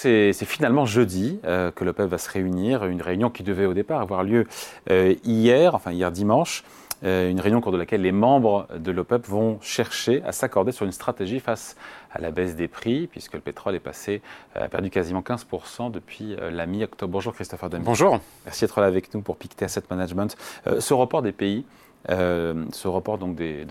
c'est finalement jeudi euh, que l'OPEP va se réunir, une réunion qui devait au départ avoir lieu euh, hier, enfin hier dimanche, euh, une réunion au cours de laquelle les membres de l'OPEP vont chercher à s'accorder sur une stratégie face à la baisse des prix, puisque le pétrole est passé, a perdu quasiment 15% depuis la mi-octobre. Bonjour Christopher Demi. Bonjour. Merci d'être là avec nous pour Pictet Asset Management. ce report des pays, euh, ce report donc de,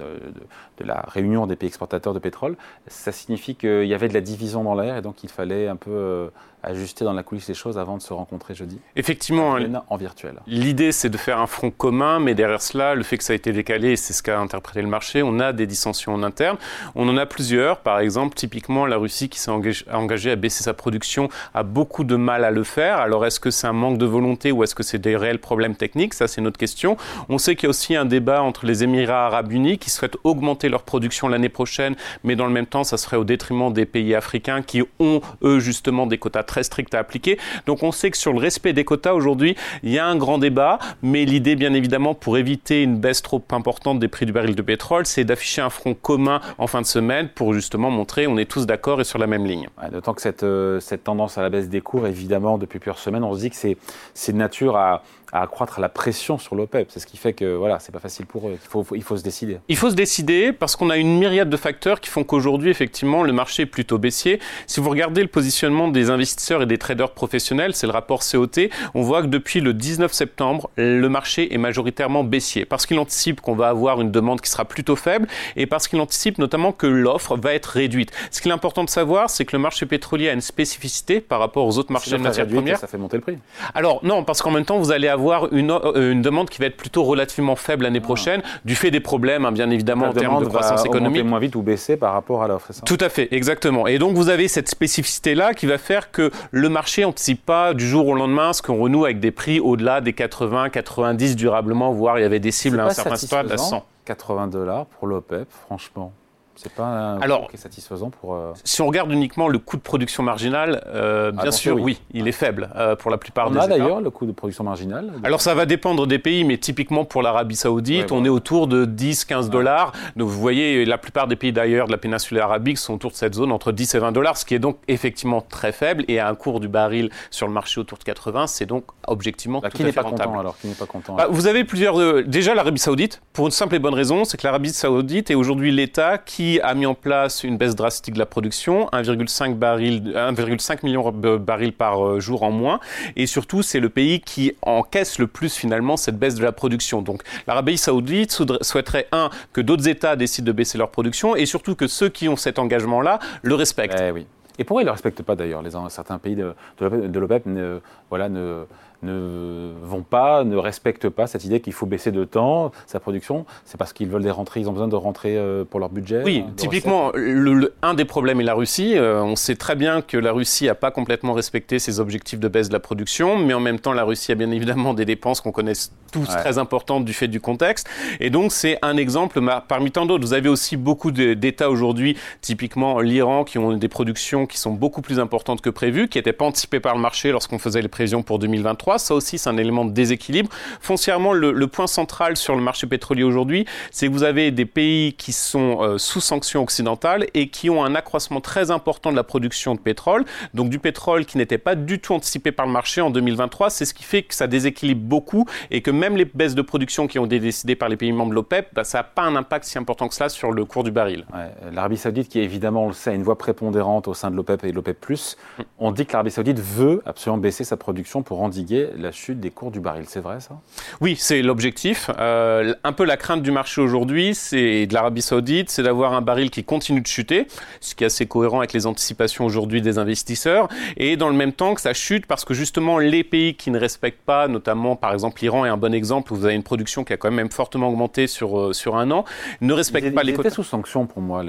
la réunion des pays exportateurs de pétrole, ça signifie qu'il y avait de la division dans l'air et donc il fallait un peu euh, ajuster dans la coulisse les choses avant de se rencontrer jeudi Effectivement. En virtuel. L'idée, c'est de faire un front commun, mais derrière cela, le fait que ça a été décalé, c'est ce qu'a interprété le marché, on a des dissensions en interne. On en a plusieurs. Par exemple, typiquement, la Russie qui s'est engagée à baisser sa production a beaucoup de mal à le faire. Alors, est-ce que c'est un manque de volonté ou est-ce que c'est des réels problèmes techniques? Ça, c'est notre question. On sait qu'il y a aussi un débat entre les Émirats arabes unis qui souhaitent augmenter leur production l'année prochaine, mais dans le même temps, ça serait au détriment des pays africains qui ont, eux, justement, des quotas très strict à appliquer. Donc on sait que sur le respect des quotas aujourd'hui, il y a un grand débat, mais l'idée bien évidemment pour éviter une baisse trop importante des prix du baril de pétrole, c'est d'afficher un front commun en fin de semaine pour justement montrer on est tous d'accord et sur la même ligne. D'autant que euh, cette tendance à la baisse des cours, évidemment, depuis plusieurs semaines, on se dit que c'est de nature à à accroître la pression sur l'OPEP. C'est ce qui fait que voilà, c'est pas facile pour eux. Il faut, il faut se décider. Il faut se décider parce qu'on a une myriade de facteurs qui font qu'aujourd'hui, effectivement, le marché est plutôt baissier. Si vous regardez le positionnement des investisseurs et des traders professionnels, c'est le rapport COT, on voit que depuis le 19 septembre, le marché est majoritairement baissier parce qu'il anticipe qu'on va avoir une demande qui sera plutôt faible et parce qu'il anticipe notamment que l'offre va être réduite. Ce qui est important de savoir, c'est que le marché pétrolier a une spécificité par rapport aux autres marchés de matières premières. Ça fait monter le prix. Alors non, parce qu'en même temps, vous allez avoir avoir une, euh, une demande qui va être plutôt relativement faible l'année ah. prochaine, du fait des problèmes, hein, bien évidemment, en termes de croissance économique. moins vite ou baisser par rapport à l'offre, Tout à fait, exactement. Et donc, vous avez cette spécificité-là qui va faire que le marché n'anticipe pas du jour au lendemain ce qu'on renoue avec des prix au-delà des 80, 90 durablement, voire il y avait des cibles à un certain stade à 100. 80 dollars pour l'OPEP, franchement. C'est pas un Alors, qui est satisfaisant pour. Euh, si on regarde uniquement le coût de production marginal, euh, bien sûr, oui. il est faible euh, pour la plupart on des a d'ailleurs le coût de production marginale. Alors ça va dépendre des pays, mais typiquement pour l'Arabie Saoudite, on est autour de 10-15 dollars. Donc vous voyez, la plupart des pays d'ailleurs de la péninsule arabique sont autour de cette zone entre 10 et 20 dollars, ce qui est donc effectivement très faible. Et à un cours du baril sur le marché autour de 80, c'est donc objectivement bah, tout qui à fait pas rentable. Content, alors, qui n'est pas content bah, Vous avez plusieurs. déjà l'Arabie Saoudite, pour une simple et bonne raison, c'est que l'Arabie Saoudite est aujourd'hui l'État qui a mis en place une baisse drastique de la production, 1,5 million de barils par euh, jour en moins. Et surtout, c'est le pays qui encaisse le plus finalement cette baisse de la production. Donc l'Arabie saoudite souhaiterait, un, que d'autres États décident de baisser leur production et surtout que ceux qui ont cet engagement-là le respectent. Eh oui. Et pourquoi ils ne le respectent pas d'ailleurs Certains pays de, l'OPEP ne, voilà, ne, ne vont pas, ne respectent pas cette idée qu'il faut baisser de temps sa production. C'est parce qu'ils veulent des rentrées, ils ont besoin de rentrer euh, pour leur budget. Oui, typiquement, le, un des problèmes est la Russie. Euh, on sait très bien que la Russie n'a pas complètement respecté ses objectifs de baisse de la production, mais en même temps, la Russie a bien évidemment des dépenses qu'on connaît tous très importantes du fait du contexte. Et donc, c'est un exemple parmi tant d'autres. Vous avez aussi beaucoup d'États aujourd'hui, typiquement l'Iran, qui ont des productions qui sont beaucoup plus importantes que prévues, qui n'étaient pas anticipées par le marché lorsqu'on faisait les prévisions pour 2023 ça aussi, c'est un élément de déséquilibre. Foncièrement, le, point central sur le marché pétrolier aujourd'hui, c'est que vous avez des pays qui sont euh, sous sanctions occidentales et qui ont un accroissement très important de la production de pétrole. Donc du pétrole qui n'était pas du tout anticipé par le marché en 2023. C'est ce qui fait que ça déséquilibre beaucoup et que même les baisses de production qui ont été décidées par les pays membres de l'OPEP, bah, ça n'a pas un impact si important que cela sur le cours du baril. L'Arabie Saoudite, qui évidemment, on le sait, a une voix prépondérante au sein de l'OPEP et de l'OPEP, mm. on dit que l'Arabie Saoudite veut absolument baisser sa production pour endiguer la chute des cours du baril. C'est vrai ça? Oui, c'est l'objectif. Euh, un peu la crainte du marché aujourd'hui, c'est de l'Arabie Saoudite, c'est d'avoir un baril qui continue de chuter, ce qui est assez cohérent avec les anticipations aujourd'hui des investisseurs, et dans le même temps que ça chute parce que justement les pays qui ne respectent pas, notamment par exemple l'Iran est un bon exemple où vous avez une production qui a quand même fortement augmenté sur, euh, sur un an, ne respectent pas les quotas. Ils étaient sous sanction pour moi,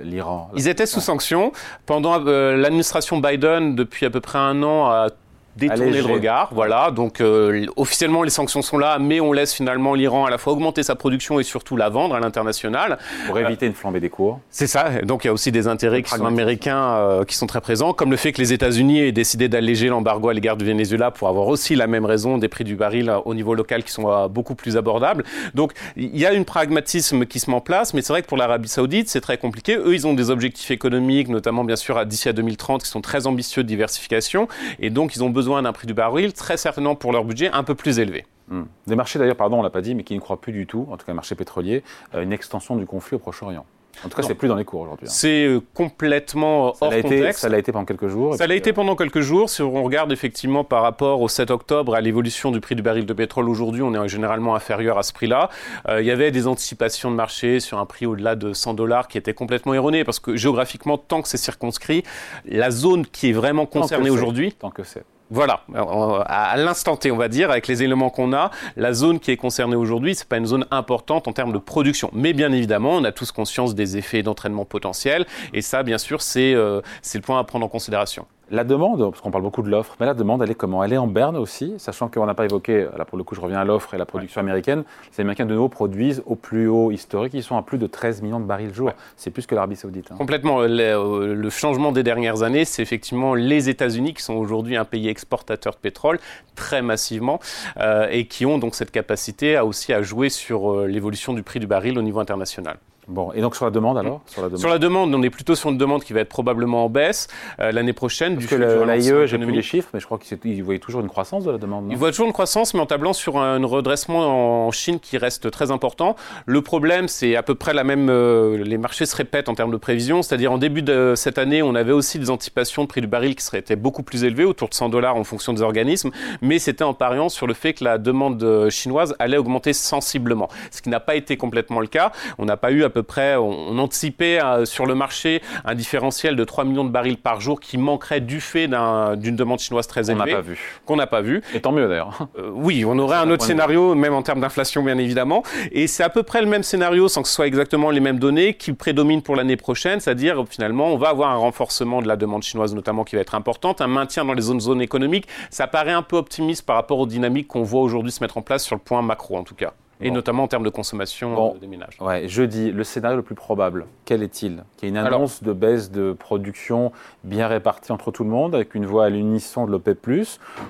l'Iran. Ils étaient sous sanction. Pendant euh, l'administration Biden, depuis à peu près un an, a détourner le regard. Voilà, donc euh, officiellement les sanctions sont là, mais on laisse finalement l'Iran à la fois augmenter sa production et surtout la vendre à l'international. Pour éviter une flambée des cours. C'est ça, donc il y a aussi des intérêts qui sont américains euh, qui sont très présents, comme le fait que les États-Unis aient décidé d'alléger l'embargo à l'égard du Venezuela pour avoir aussi la même raison des prix du baril euh, au niveau local qui sont beaucoup plus abordables. Donc il y a un pragmatisme qui se met en place, mais c'est vrai que pour l'Arabie Saoudite, c'est très compliqué. Eux, ils ont des objectifs économiques, notamment bien sûr d'ici à 2030, qui sont très ambitieux de diversification, et donc ils ont besoin d'un prix du baril très certainement pour leur budget un peu plus élevé. Hmm. Des marchés d'ailleurs, pardon, on l'a pas dit, mais qui ne croient plus du tout, en tout cas le marché pétrolier, à une extension du conflit au Proche-Orient. En tout cas, c'est plus dans les cours aujourd'hui. Hein. C'est euh, complètement hors contexte. Ça l'a été pendant quelques jours. Ça l'a été euh, pendant quelques jours. Si on regarde effectivement par rapport au 7 octobre à l'évolution du prix du baril de pétrole aujourd'hui, on est généralement inférieur à ce prix-là. Euh, il y avait des anticipations de marché sur un prix au-delà de 100 dollars qui étaient complètement erronées parce que géographiquement, tant que c'est circonscrit, la zone qui est vraiment concernée aujourd'hui. Tant que c'est. Voilà, à l'instant T, on va dire, avec les éléments qu'on a, la zone qui est concernée aujourd'hui, c'est pas une zone importante en termes de production. Mais bien évidemment, on a tous conscience des effets d'entraînement potentiels, et ça, bien sûr, c'est euh, le point à prendre en considération. La demande, parce qu'on parle beaucoup de l'offre, mais la demande, elle est comment? Elle est en berne aussi, sachant qu'on n'a pas évoqué, là pour le coup je reviens à l'offre et la production américaine, les Américains de nouveau produisent au plus haut historique, ils sont à plus de 13 millions de barils jour. C'est plus que l'Arabie saoudite. Hein. Complètement. Euh, le, changement des dernières années, c'est effectivement les États-Unis qui sont aujourd'hui un pays exportateur de pétrole très massivement euh, et qui ont donc cette capacité à aussi à jouer sur euh, l'évolution du prix du baril au niveau international. Bon, et donc sur la demande alors sur la demande. sur la demande, on est plutôt sur une demande qui va être probablement en baisse euh, l'année prochaine. Parce du que l'AIE, j'ai plus les chiffres, mais je crois qu'il voyait toujours une croissance de la demande. il voit toujours une croissance, mais en tablant sur un redressement en Chine qui reste très important. Le problème, c'est à peu près la même. Euh, les marchés se répètent en termes de prévision, c'est-à-dire en début de cette année, on avait aussi des anticipations de prix du baril qui seraient été beaucoup plus élevées, autour de 100 dollars en fonction des organismes, mais c'était en pariant sur le fait que la demande euh, chinoise allait augmenter sensiblement, ce qui n'a pas été complètement le cas. On n'a pas eu à peu près, on anticipait euh, sur le marché un différentiel de 3 millions de barils par jour qui manquerait du fait d'une demande chinoise très élevée. Qu'on n'a pas vu. Qu'on n'a pas vu. Et tant mieux d'ailleurs. Euh, oui, on aurait un autre scénario, même en termes d'inflation bien évidemment. Et c'est à peu près le même scénario, sans que ce soit exactement les mêmes données, qui prédominent pour l'année prochaine, c'est-à-dire finalement on va avoir un renforcement de la demande chinoise notamment qui va être importante, un maintien dans les zones, zones économiques. Ça paraît un peu optimiste par rapport aux dynamiques qu'on voit aujourd'hui se mettre en place sur le point macro en tout cas et notamment en termes de consommation euh, des ménages. Ouais, jeudi, le scénario le plus probable, quel est-il? Qu'il y ait une annonce de baisse de production bien répartie entre tout le monde, avec une voix à l'unisson de l'OPEP+,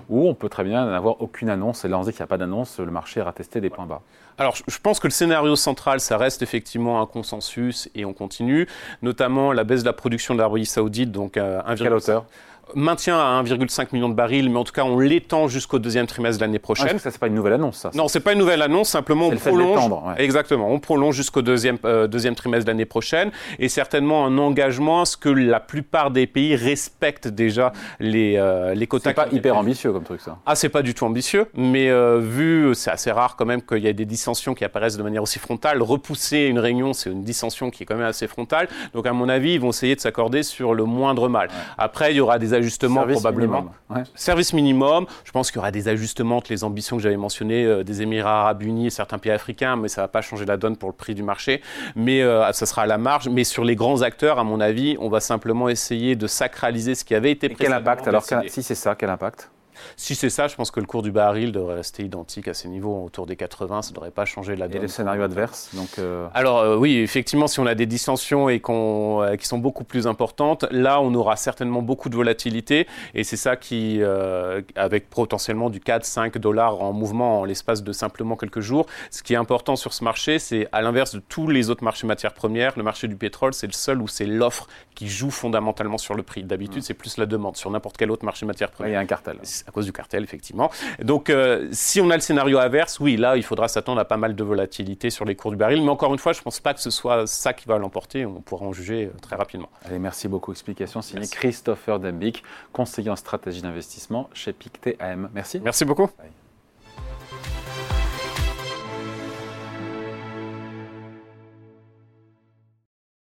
ou on peut très bien n'avoir aucune annonce, et là on dit qu'il n'y a pas d'annonce, le marché ira tester des points bas. Alors, je pense que le scénario central, ça reste effectivement un consensus et on continue, notamment la baisse de la production de l'Arabie Saoudite, donc à 1,5 Quelle hauteur maintien à 1,5 million de barils, mais en tout cas, on l'étend jusqu'au deuxième trimestre de l'année prochaine. Ah, ça, c'est pas une nouvelle annonce, ça. Non, c'est pas une nouvelle annonce, simplement on prolonge. Exactement, on prolonge jusqu'au deuxième, euh, deuxième trimestre de l'année prochaine, et certainement un engagement à ce que la plupart des pays respectent déjà les, euh, les quotas. C'est pas hyper ambitieux comme truc, ça. Ah, c'est pas du tout ambitieux, mais euh, vu, c'est assez rare quand même qu'il y ait des dissensions qui apparaissent de manière aussi frontale. Repousser une réunion, c'est une dissension qui est quand même assez frontale. Donc, à mon avis, ils vont essayer de s'accorder sur le moindre mal. Après, il y aura des ajustements probablement Service minimum. Je pense qu'il y aura des ajustements entre les ambitions que j'avais mentionnées euh, des Émirats arabes unis et certains pays africains, mais ça ne va pas changer la donne pour le prix du marché. Mais euh, ça sera à la marge. Mais sur les grands acteurs, à mon avis, on va simplement essayer de sacraliser ce qui avait été et Quel impact Alors, si c'est ça, quel impact? Si c'est ça, je pense que le cours du baril devrait rester identique à ces niveaux, autour des 80, ça ne devrait pas changer la donne. Et les scénarios adverses donc euh, Alors euh, oui, effectivement, si on a des distensions et euh, qui sont beaucoup plus importantes, là, on aura certainement beaucoup de volatilité, et c'est ça qui, avec potentiellement du 4-5 dollars en mouvement en l'espace de simplement quelques jours, ce qui est important sur ce marché, c'est à l'inverse de tous les autres marchés matières premières, le marché du pétrole, c'est le seul où c'est l'offre qui joue fondamentalement sur le prix. D'habitude, mmh. c'est plus la demande. Sur n'importe quel autre marché matières premières. Il y a un cartel cause du cartel, effectivement. Donc, euh, si on a le scénario inverse, oui, là, il faudra s'attendre à pas mal de volatilité sur les cours du baril. Mais encore une fois, je ne pense pas que ce soit ça qui va l'emporter. On pourra en juger euh, très rapidement. Allez, merci beaucoup. Explication signée Christopher Dembic, conseiller en stratégie d'investissement chez Pictet AM. Merci. Merci beaucoup.